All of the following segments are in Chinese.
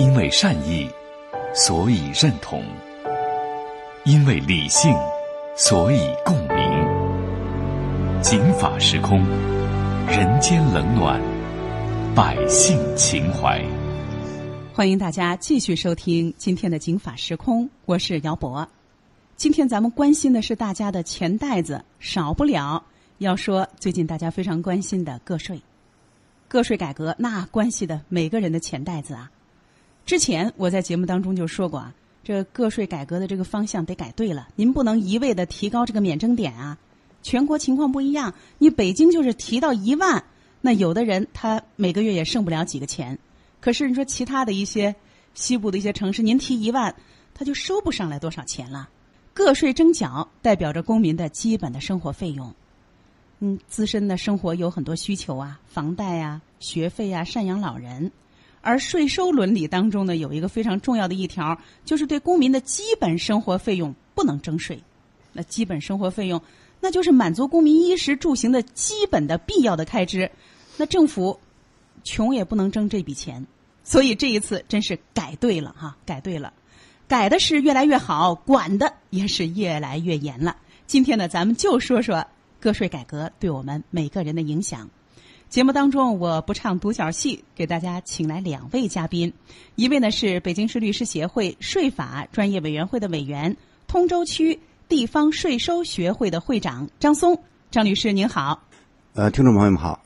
因为善意，所以认同；因为理性，所以共鸣。警法时空，人间冷暖，百姓情怀。欢迎大家继续收听今天的《警法时空》，我是姚博。今天咱们关心的是大家的钱袋子，少不了要说最近大家非常关心的个税。个税改革那关系的每个人的钱袋子啊。之前我在节目当中就说过啊，这个税改革的这个方向得改对了。您不能一味的提高这个免征点啊，全国情况不一样。你北京就是提到一万，那有的人他每个月也剩不了几个钱。可是你说其他的一些西部的一些城市，您提一万，他就收不上来多少钱了。个税征缴代表着公民的基本的生活费用。嗯，自身的生活有很多需求啊，房贷啊、学费啊、赡养老人，而税收伦理当中呢，有一个非常重要的一条，就是对公民的基本生活费用不能征税。那基本生活费用，那就是满足公民衣食住行的基本的必要的开支，那政府穷也不能征这笔钱。所以这一次真是改对了哈，改对了，改的是越来越好，管的也是越来越严了。今天呢，咱们就说说。个税改革对我们每个人的影响。节目当中，我不唱独角戏，给大家请来两位嘉宾，一位呢是北京市律师协会税法专业委员会的委员，通州区地方税收学会的会长张松，张律师您好。呃，听众朋友们好。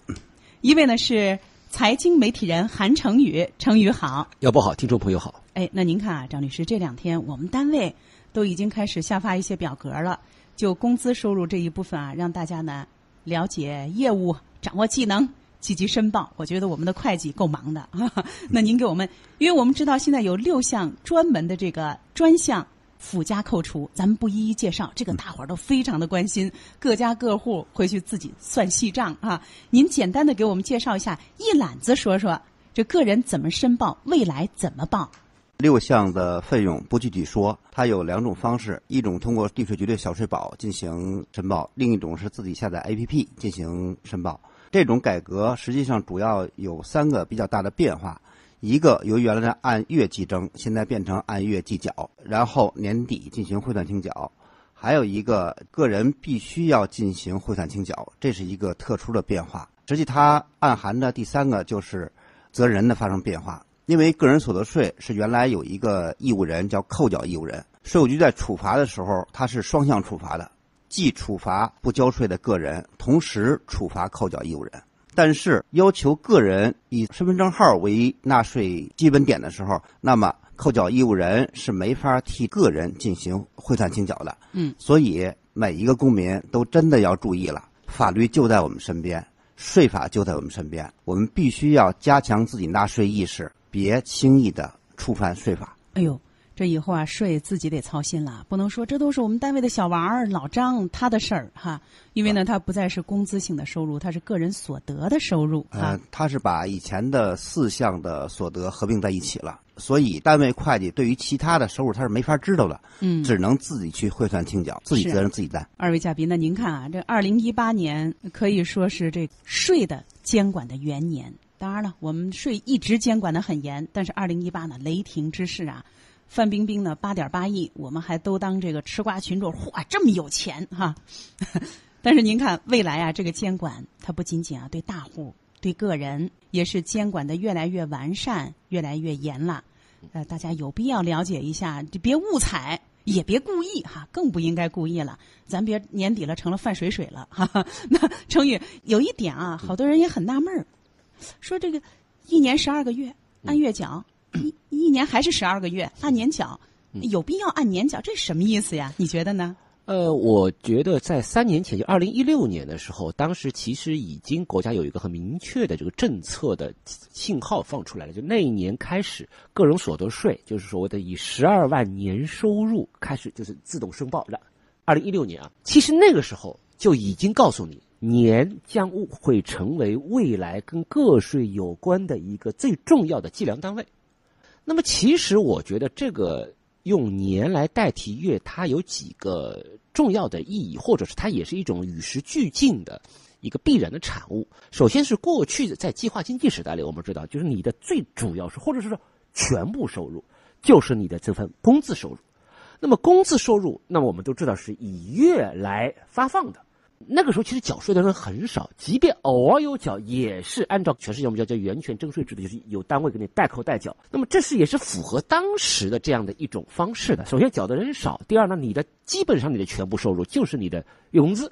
一位呢是财经媒体人韩成宇，成宇好。要不好，听众朋友好。哎，那您看啊，张律师这两天我们单位都已经开始下发一些表格了。就工资收入这一部分啊，让大家呢了解业务、掌握技能、积极申报。我觉得我们的会计够忙的。那您给我们，因为我们知道现在有六项专门的这个专项附加扣除，咱们不一一介绍，这个大伙儿都非常的关心，各家各户回去自己算细账啊。您简单的给我们介绍一下，一揽子说说这个人怎么申报，未来怎么报。六项的费用不具体说，它有两种方式：一种通过地税局的小税宝进行申报，另一种是自己下载 APP 进行申报。这种改革实际上主要有三个比较大的变化：一个由原来的按月计征，现在变成按月计缴，然后年底进行汇算清缴；还有一个个人必须要进行汇算清缴，这是一个特殊的变化。实际它暗含的第三个就是责任人的发生变化。因为个人所得税是原来有一个义务人叫扣缴义务人，税务局在处罚的时候，它是双向处罚的，既处罚不交税的个人，同时处罚扣缴义务人。但是要求个人以身份证号为纳税基本点的时候，那么扣缴义务人是没法替个人进行汇算清缴的。嗯，所以每一个公民都真的要注意了，法律就在我们身边，税法就在我们身边，我们必须要加强自己纳税意识。别轻易的触犯税法。哎呦，这以后啊，税自己得操心了，不能说这都是我们单位的小王儿、老张他的事儿哈。因为呢，他不再是工资性的收入，他是个人所得的收入啊。他是把以前的四项的所得合并在一起了，所以单位会计对于其他的收入他是没法知道的，嗯，只能自己去汇算清缴，自己责任自己担。二位嘉宾，那您看啊，这二零一八年可以说是这税的监管的元年。当然了，我们税一直监管的很严，但是二零一八呢，雷霆之势啊，范冰冰呢八点八亿，我们还都当这个吃瓜群众，嚯，这么有钱哈！但是您看未来啊，这个监管它不仅仅啊对大户、对个人，也是监管的越来越完善、越来越严了。呃，大家有必要了解一下，就别误踩，也别故意哈，更不应该故意了。咱别年底了成了范水水了哈。那成语有一点啊，好多人也很纳闷儿。说这个一年十二个月按月缴，一一年还是十二个月按年缴，有必要按年缴？这什么意思呀？你觉得呢？呃，我觉得在三年前，就二零一六年的时候，当时其实已经国家有一个很明确的这个政策的信号放出来了，就那一年开始，个人所得税就是所谓的以十二万年收入开始就是自动申报了。二零一六年啊，其实那个时候就已经告诉你。年将会成为未来跟个税有关的一个最重要的计量单位。那么，其实我觉得这个用年来代替月，它有几个重要的意义，或者是它也是一种与时俱进的一个必然的产物。首先是过去的在计划经济时代里，我们知道，就是你的最主要是，或者是说全部收入，就是你的这份工资收入。那么工资收入，那么我们都知道是以月来发放的。那个时候其实缴税的人很少，即便偶尔有缴，也是按照全世界我们叫叫源泉征税制的，就是有单位给你代扣代缴。那么这是也是符合当时的这样的一种方式的。首先缴的人少，第二呢，你的基本上你的全部收入就是你的月工资。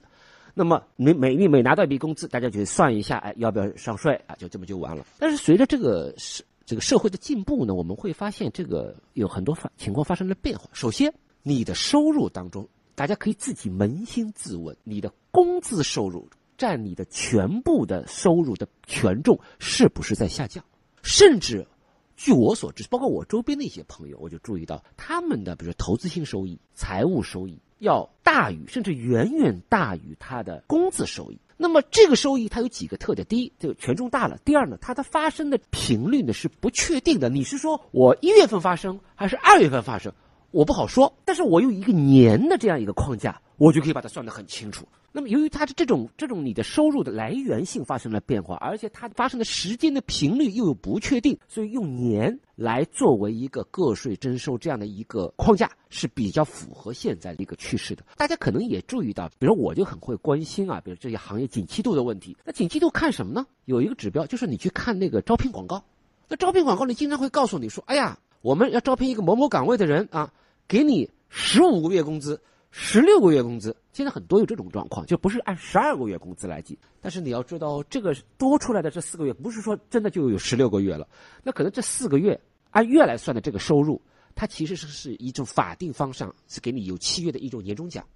那么每每你每拿到一笔工资，大家就算一下，哎，要不要上税啊？就这么就完了。但是随着这个社这个社会的进步呢，我们会发现这个有很多发情况发生了变化。首先，你的收入当中。大家可以自己扪心自问：你的工资收入占你的全部的收入的权重是不是在下降？甚至，据我所知，包括我周边的一些朋友，我就注意到他们的比如说投资性收益、财务收益要大于，甚至远远大于他的工资收益。那么这个收益它有几个特点：第一，这个权重大了；第二呢，它的发生的频率呢是不确定的。你是说我一月份发生，还是二月份发生？我不好说，但是我有一个年的这样一个框架，我就可以把它算得很清楚。那么，由于它的这种这种你的收入的来源性发生了变化，而且它发生的时间的频率又有不确定，所以用年来作为一个个税征收这样的一个框架是比较符合现在的一个趋势的。大家可能也注意到，比如我就很会关心啊，比如这些行业景气度的问题。那景气度看什么呢？有一个指标就是你去看那个招聘广告，那招聘广告里经常会告诉你说：“哎呀，我们要招聘一个某某岗位的人啊。”给你十五个月工资，十六个月工资，现在很多有这种状况，就不是按十二个月工资来计。但是你要知道，这个多出来的这四个月，不是说真的就有十六个月了。那可能这四个月按月来算的这个收入，它其实是是一种法定方向，是给你有契约的一种年终奖。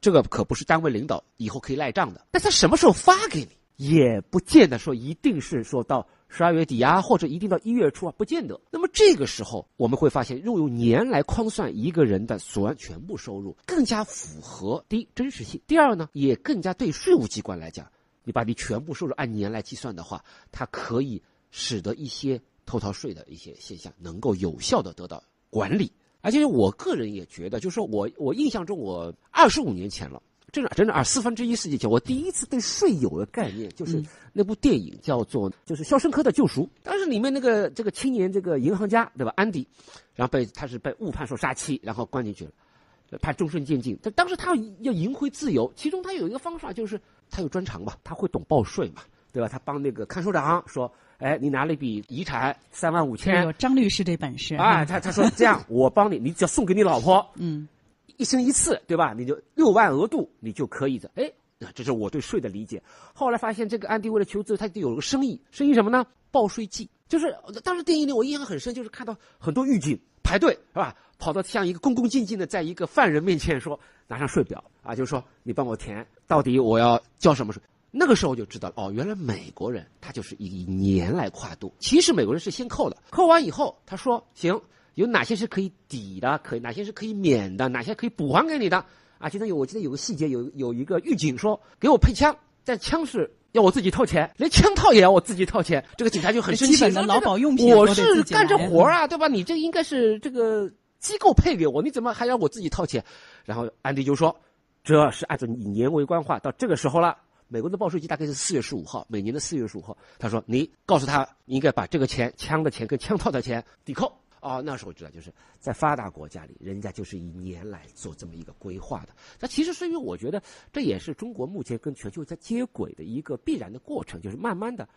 这个可不是单位领导以后可以赖账的。但他什么时候发给你，也不见得说一定是说到。十二月底啊，或者一定到一月初啊，不见得。那么这个时候，我们会发现，用用年来框算一个人的所全部收入，更加符合第一真实性，第二呢，也更加对税务机关来讲，你把你全部收入按年来计算的话，它可以使得一些偷逃税的一些现象能够有效的得到管理。而且我个人也觉得，就是说我我印象中，我二十五年前了。真的，真的啊！四分之一世纪前，我第一次对税有了概念，就是那部电影叫做就是《肖申克的救赎》。当时里面那个这个青年这个银行家，对吧？安迪，然后被他是被误判说杀妻，然后关进去了，判终身监禁。但当时他要要赢回自由，其中他有一个方法，就是他有专长嘛，他会懂报税嘛，对吧？他帮那个看守长说：“哎，你拿了一笔遗产三万五千。”有张律师这本事啊！他他说这样，我帮你，你只要送给你老婆。嗯。一生一次，对吧？你就六万额度，你就可以的。哎，这是我对税的理解。后来发现，这个安迪为了求自，他就有了个生意。生意什么呢？报税季。就是当时电影里我印象很深，就是看到很多狱警排队，是吧？跑到像一个恭恭敬敬的，在一个犯人面前说，拿上税表啊，就是说你帮我填，到底我要交什么税？那个时候就知道了，哦，原来美国人他就是以年来跨度。其实美国人是先扣的，扣完以后他说行。有哪些是可以抵的？可以哪些是可以免的？哪些可以补还给你的？啊，其中有我记得有个细节，有有一个狱警说给我配枪，但枪是要我自己掏钱，连枪套也要我自己掏钱。这个警察就很生气，基本的劳保用品我是干这活啊，对吧？你这应该是这个机构配给我，你怎么还要我自己掏钱？然后安迪就说，这是按照你年为官话，到这个时候了，美国的报税季大概是四月十五号，每年的四月十五号。他说你告诉他，应该把这个钱，枪的钱跟枪套的钱抵扣。哦，那时候知道，就是在发达国家里，人家就是以年来做这么一个规划的。那其实是因为我觉得这也是中国目前跟全球在接轨的一个必然的过程，就是慢慢的，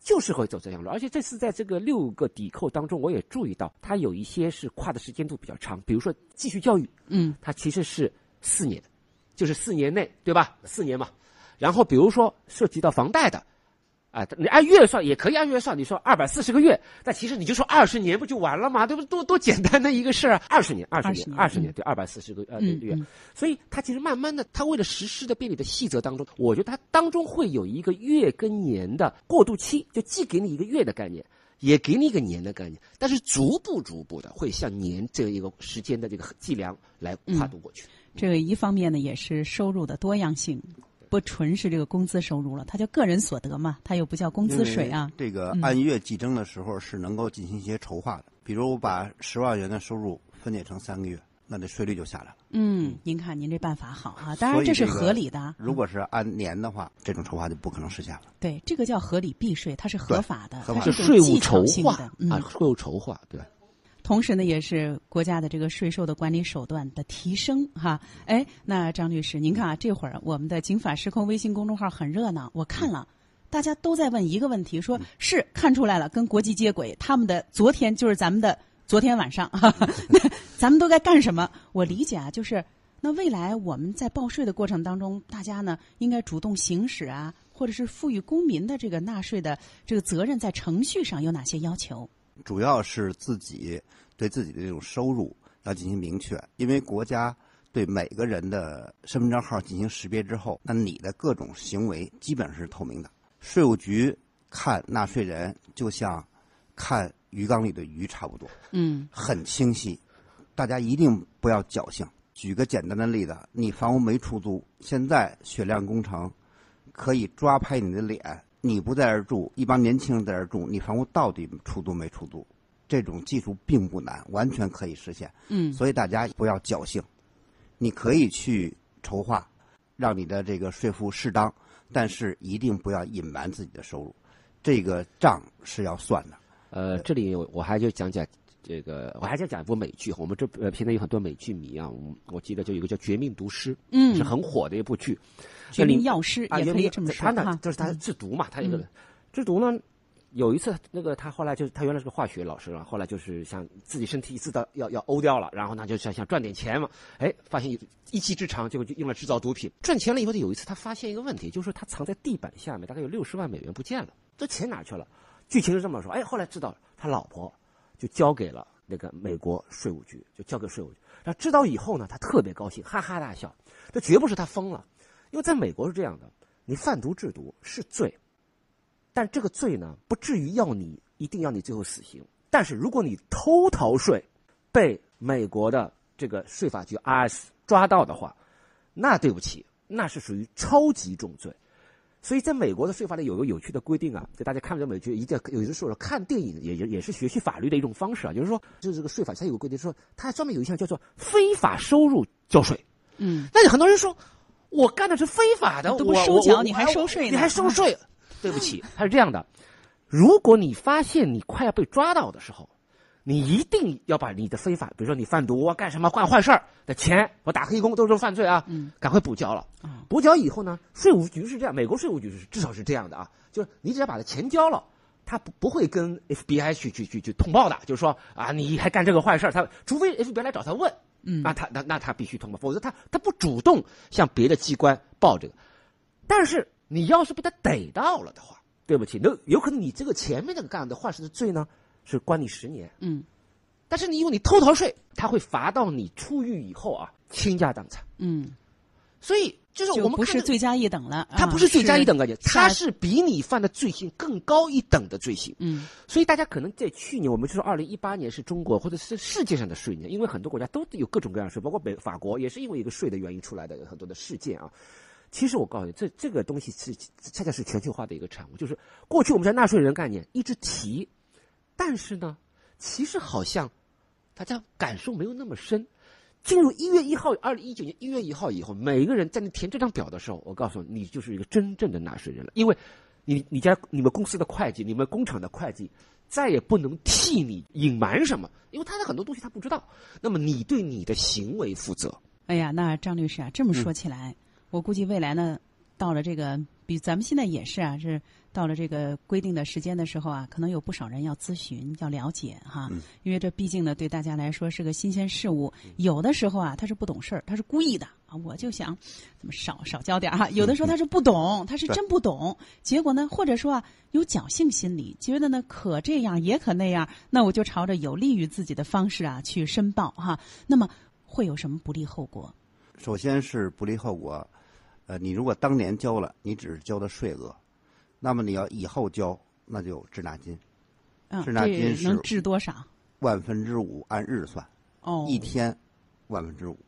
就是会走这条路。而且这次在这个六个抵扣当中，我也注意到它有一些是跨的时间度比较长，比如说继续教育，嗯，它其实是四年，就是四年内，对吧？四年嘛。然后比如说涉及到房贷的。啊，你按月算也可以按月算。你说二百四十个月，但其实你就说二十年不就完了吗？对不？多多简单的一个事儿，二十年，二十年，二十年，对，二百四十个呃月。所以它其实慢慢的，它为了实施的便利的细则当中，我觉得它当中会有一个月跟年的过渡期，就既给你一个月的概念，也给你一个年的概念，但是逐步逐步的会向年这一个时间的这个计量来跨度过去。这个一方面呢，也是收入的多样性。不纯是这个工资收入了，它叫个人所得嘛，它又不叫工资税啊。这个按月计征的时候是能够进行一些筹划的，比如我把十万元的收入分解成三个月，那这税率就下来了。嗯，您看您这办法好啊，当然这是合理的。如果是按年的话，这种筹划就不可能实现了。对，这个叫合理避税，它是合法的，它是税务筹划啊，税务筹划对。同时呢，也是国家的这个税收的管理手段的提升哈。哎，那张律师，您看啊，这会儿我们的“警法时空”微信公众号很热闹，我看了，大家都在问一个问题，说是看出来了，跟国际接轨，他们的昨天就是咱们的昨天晚上，哈哈 咱们都该干什么？我理解啊，就是那未来我们在报税的过程当中，大家呢应该主动行使啊，或者是赋予公民的这个纳税的这个责任，在程序上有哪些要求？主要是自己对自己的这种收入要进行明确，因为国家对每个人的身份证号进行识别之后，那你的各种行为基本上是透明的。税务局看纳税人就像看鱼缸里的鱼差不多，嗯很清晰。大家一定不要侥幸。举个简单的例子，你房屋没出租，现在雪亮工程可以抓拍你的脸，你不在这儿住，一帮年轻人在这儿住，你房屋到底出租没出租？这种技术并不难，完全可以实现。嗯所以大家不要侥幸，你可以去筹划，让你的这个税负适当，但是一定不要隐瞒自己的收入，这个账是要算的。呃，这里我我还就讲讲这个，我还在讲一部美剧。我们这呃现在有很多美剧迷啊，我我记得就有一个叫《绝命毒师》，嗯是很火的一部剧。绝命药师啊，也可以这么说他呢，就是他嗯制毒嘛，他一个嗯制毒呢。有一次，那个他后来就是他原来是个化学老师了，后来就是想自己身体一次的要要欧掉了，然后呢就想想赚点钱嘛，哎，发现一技之长，结果就用来制造毒品，赚钱了以后，有一次他发现一个问题，就是他藏在地板下面，大概有六十万美元不见了，这钱哪去了？剧情是这么说，哎，后来知道他老婆就交给了那个美国税务局，就交给税务局。然后知道以后呢，他特别高兴，哈哈大笑。这绝不是他疯了，因为在美国是这样的，你贩毒制毒是罪，但这个罪呢，不至于要你一定要你最后死刑。但是如果你偷逃税，被美国的这个税法局 IRS 抓到的话，那对不起，那是属于超级重罪。所以在美国的税法里有个有趣的规定啊，就大家看这美剧，一定要有的时候看电影也也也是学习法律的一种方式啊，就是说，就是这个税法它有个规定说，它专门有一项叫做非法收入交税。嗯那有很多人说，我干的是非法的，都不我收缴你还收税呢你还收税？对不起，它是这样的，如果你发现你快要被抓到的时候，你一定要把你的非法，比如说你贩毒啊、干什么干坏事儿的钱，我打黑工都是犯罪啊，嗯赶快补交了。补缴以后呢，税务局是这样，美国税务局是至少是这样的啊，就是你只要把它钱交了。他不不会跟 FBI 去去去去通报的，就是说啊，你还干这个坏事儿，他除非 FBI 来找他问，嗯那他那那他必须通报，否则他他不主动向别的机关报这个。但是你要是被他逮到了的话，对不起，那有可能你这个前面那个干的坏事的罪呢，是关你十年。嗯但是你因为你偷逃税，他会罚到你出狱以后啊，倾家荡产。嗯，所以就是我们不是罪加一等了，啊他不是罪加一等概念，他是比你犯的罪行更高一等的罪行。嗯所以大家可能在去年，我们就说二零一八年是中国或者是世界上的税年，因为很多国家都有各种各样的税，包括北法国也是因为一个税的原因出来的很多的事件啊。其实我告诉你，这这个东西是恰恰是全球化的一个产物，就是过去我们在纳税人概念一直提，但是呢，其实好像大家感受没有那么深。进入一月一号，二零一九年一月一号以后，每个人在你填这张表的时候，我告诉你，你就是一个真正的纳税人了，因为你你家你们公司的会计，你们工厂的会计，再也不能替你隐瞒什么，因为他的很多东西他不知道。那么你对你的行为负责。哎呀，那张律师啊，这么说起来，我估计未来呢，到了这个比咱们现在也是啊，是到了这个规定的时间的时候啊，可能有不少人要咨询、要了解哈，因为这毕竟呢，对大家来说是个新鲜事物。有的时候啊，他是不懂事儿，他是故意的啊，我就想怎么少少交点儿哈。有的时候他是不懂，他是真不懂，结果呢，或者说啊，有侥幸心理，觉得呢可这样也可那样，那我就朝着有利于自己的方式啊去申报哈。那么会有什么不利后果？首先是不利后果，呃，你如果当年交了，你只是交的税额，那么你要以后交，那就滞纳金，嗯，滞纳金是能滞多少？万分之五按日算，哦，一天万分之五，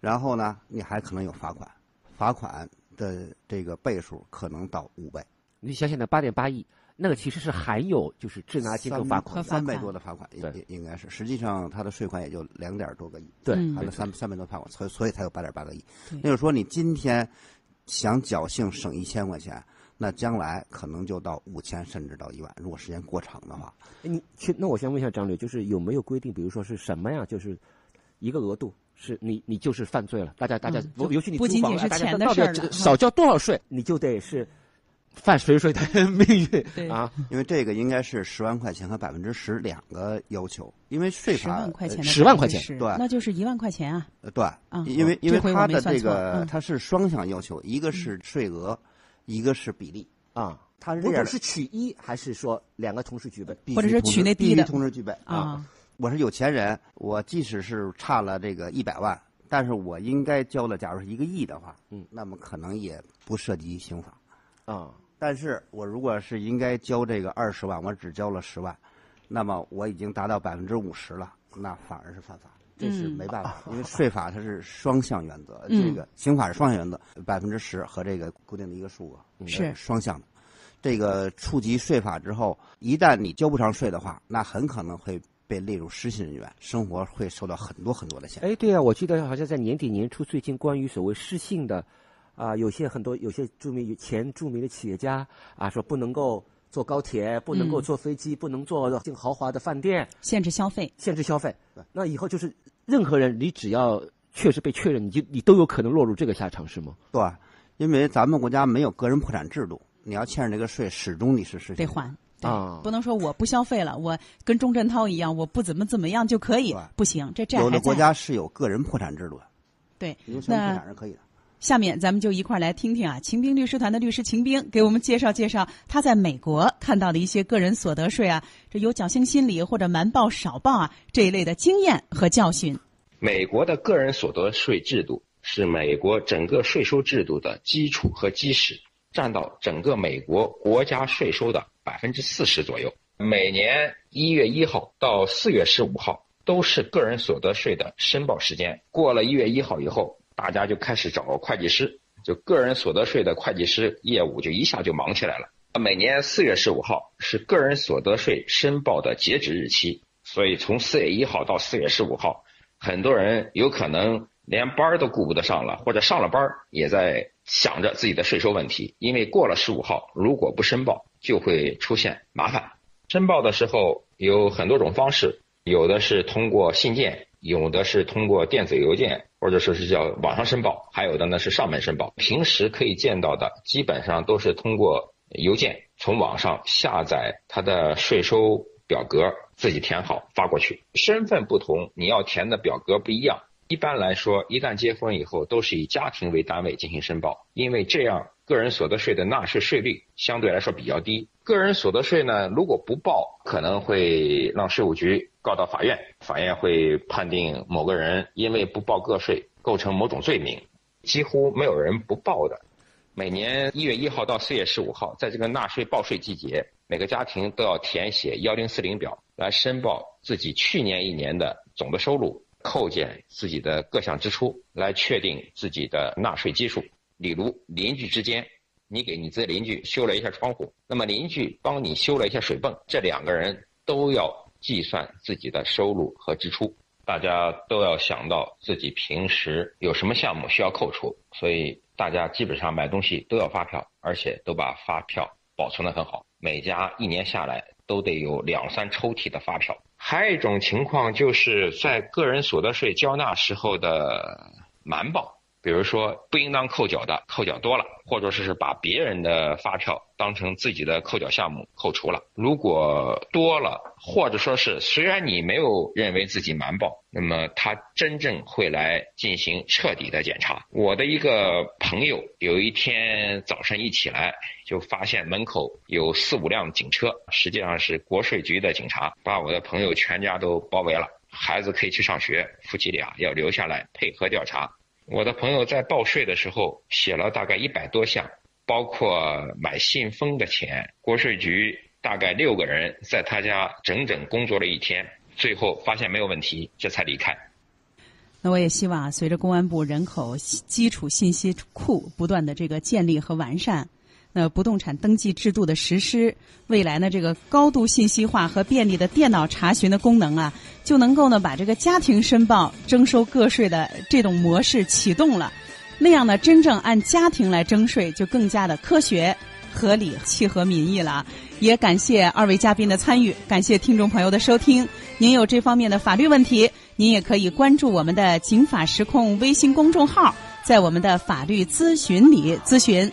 然后呢，你还可能有罚款，罚款的这个倍数可能到五倍，你想想那八点八亿，那个其实是含有就是滞纳金跟罚款。三倍多的罚款，应对应应该是，实际上它的税款也就两点多个亿，对，嗯含了三三倍多罚款，所以所以才有八点八个亿。那就是说，你今天想侥幸省一千块钱，那将来可能就到五千甚至到一万。如果时间过长的话，你去那我先问一下张律，就是有没有规定，比如说是什么呀？就是一个额度，是你你就是犯罪了。大家大家，嗯尤其你不仅仅是大家钱的到底事儿了少交多少税，你就得是犯水水的命对运啊。因为这个应该是十万块钱和百分之十两个要求，因为税十法万块钱的10万块钱对那就是一万块钱啊。呃对，嗯因为因为它的这个嗯它是双向要求，一个是税额，一个是比例。啊，它是这样的我只是取一，还是说两个同时具备？或者是取那低的同时具备啊。我是有钱人，我即使是差了这个一百万，但是我应该交的，假如是一个亿的话，嗯，那么可能也不涉及刑法。啊，但是我如果是应该交这个二十万，我只交了十万，那么我已经达到百分之五十了，那反而是犯法。这是嗯没办法，因为税法它是双向原则，嗯这个刑法是双向原则，百分之十和这个固定的一个数额嗯是双向的。这个触及税法之后，一旦你交不上税的话，那很可能会被列入失信人员，生活会受到很多很多的限制。哎，对啊，我记得好像在年底年初，最近关于所谓失信的，啊、有些很多有些著名前著名的企业家啊，说不能够坐高铁，不能够嗯坐飞机，不能坐进豪华的饭店，限制消费。限制消费。那以后就是任何人，你只要确实被确认，你就你都有可能落入这个下场，是吗？对，因为咱们国家没有个人破产制度，你要欠着这个税，始终你是是得还。对啊不能说我不消费了，我跟钟镇涛一样，我不怎么怎么样就可以，不行，这债有的国。家是有个人破产制度的，对，因为个人破产是可以的。下面咱们就一块儿来听听啊，秦兵律师团的律师秦兵给我们介绍介绍他在美国看到的一些个人所得税啊，这有侥幸心理或者瞒报少报啊这一类的经验和教训。美国的个人所得税制度是美国整个税收制度的基础和基石，占到整个美国国家税收的百分之四十左右。每年一月一号到四月十五号都是个人所得税的申报时间。过了一月一号以后，大家就开始找会计师，就个人所得税的会计师业务就一下就忙起来了。每年四月十五号是个人所得税申报的截止日期，所以从四月一号到四月十五号。很多人有可能连班儿都顾不得上了，或者上了班儿也在想着自己的税收问题，因为过了十五号，如果不申报，就会出现麻烦。申报的时候有很多种方式，有的是通过信件，有的是通过电子邮件，或者说是叫网上申报，还有的呢是上门申报。平时可以见到的，基本上都是通过邮件从网上下载他的税收表格，自己填好发过去。身份不同，你要填的表格不一样。一般来说，一旦结婚以后，都是以家庭为单位进行申报，因为这样个人所得税的纳税税率相对来说比较低。个人所得税呢，如果不报，可能会让税务局告到法院，法院会判定某个人因为不报个税构成某种罪名，几乎没有人不报的。每年一月一号到四月十五号，在这个纳税报税季节，每个家庭都要填写幺零四零表来申报自己去年一年的总的收入，扣减自己的各项支出，来确定自己的纳税基数。例如，邻居之间，你给你这邻居修了一下窗户，那么邻居帮你修了一下水泵，这两个人都要计算自己的收入和支出。大家都要想到自己平时有什么项目需要扣除，所以大家基本上买东西都要发票，而且都把发票保存得很好。每家一年下来都得有两三抽屉的发票。还有一种情况就是在个人所得税交纳时候的瞒报，比如说不应当扣缴的扣缴多了，或者说是把别人的发票当成自己的扣缴项目扣除了。如果多了，或者说是虽然你没有认为自己瞒报，那么他真正会来进行彻底的检查。我的一个朋友有一天早晨一起来，就发现门口有四五辆警车，实际上是国税局的警察，把我的朋友全家都包围了。孩子可以去上学，夫妻俩要留下来配合调查。我的朋友在报税的时候写了大概一百多项，包括买信封的钱。国税局大概六个人在他家整整工作了一天，最后发现没有问题，这才离开。那我也希望，随着公安部人口基础信息库不断的这个建立和完善，那不动产登记制度的实施，未来呢这个高度信息化和便利的电脑查询的功能啊，就能够呢把这个家庭申报征收个税的这种模式启动了。那样呢，真正按家庭来征税就更加的科学、合理、契合民意了。也感谢二位嘉宾的参与，感谢听众朋友的收听。您有这方面的法律问题，您也可以关注我们的“警法时控”微信公众号，在我们的法律咨询里咨询。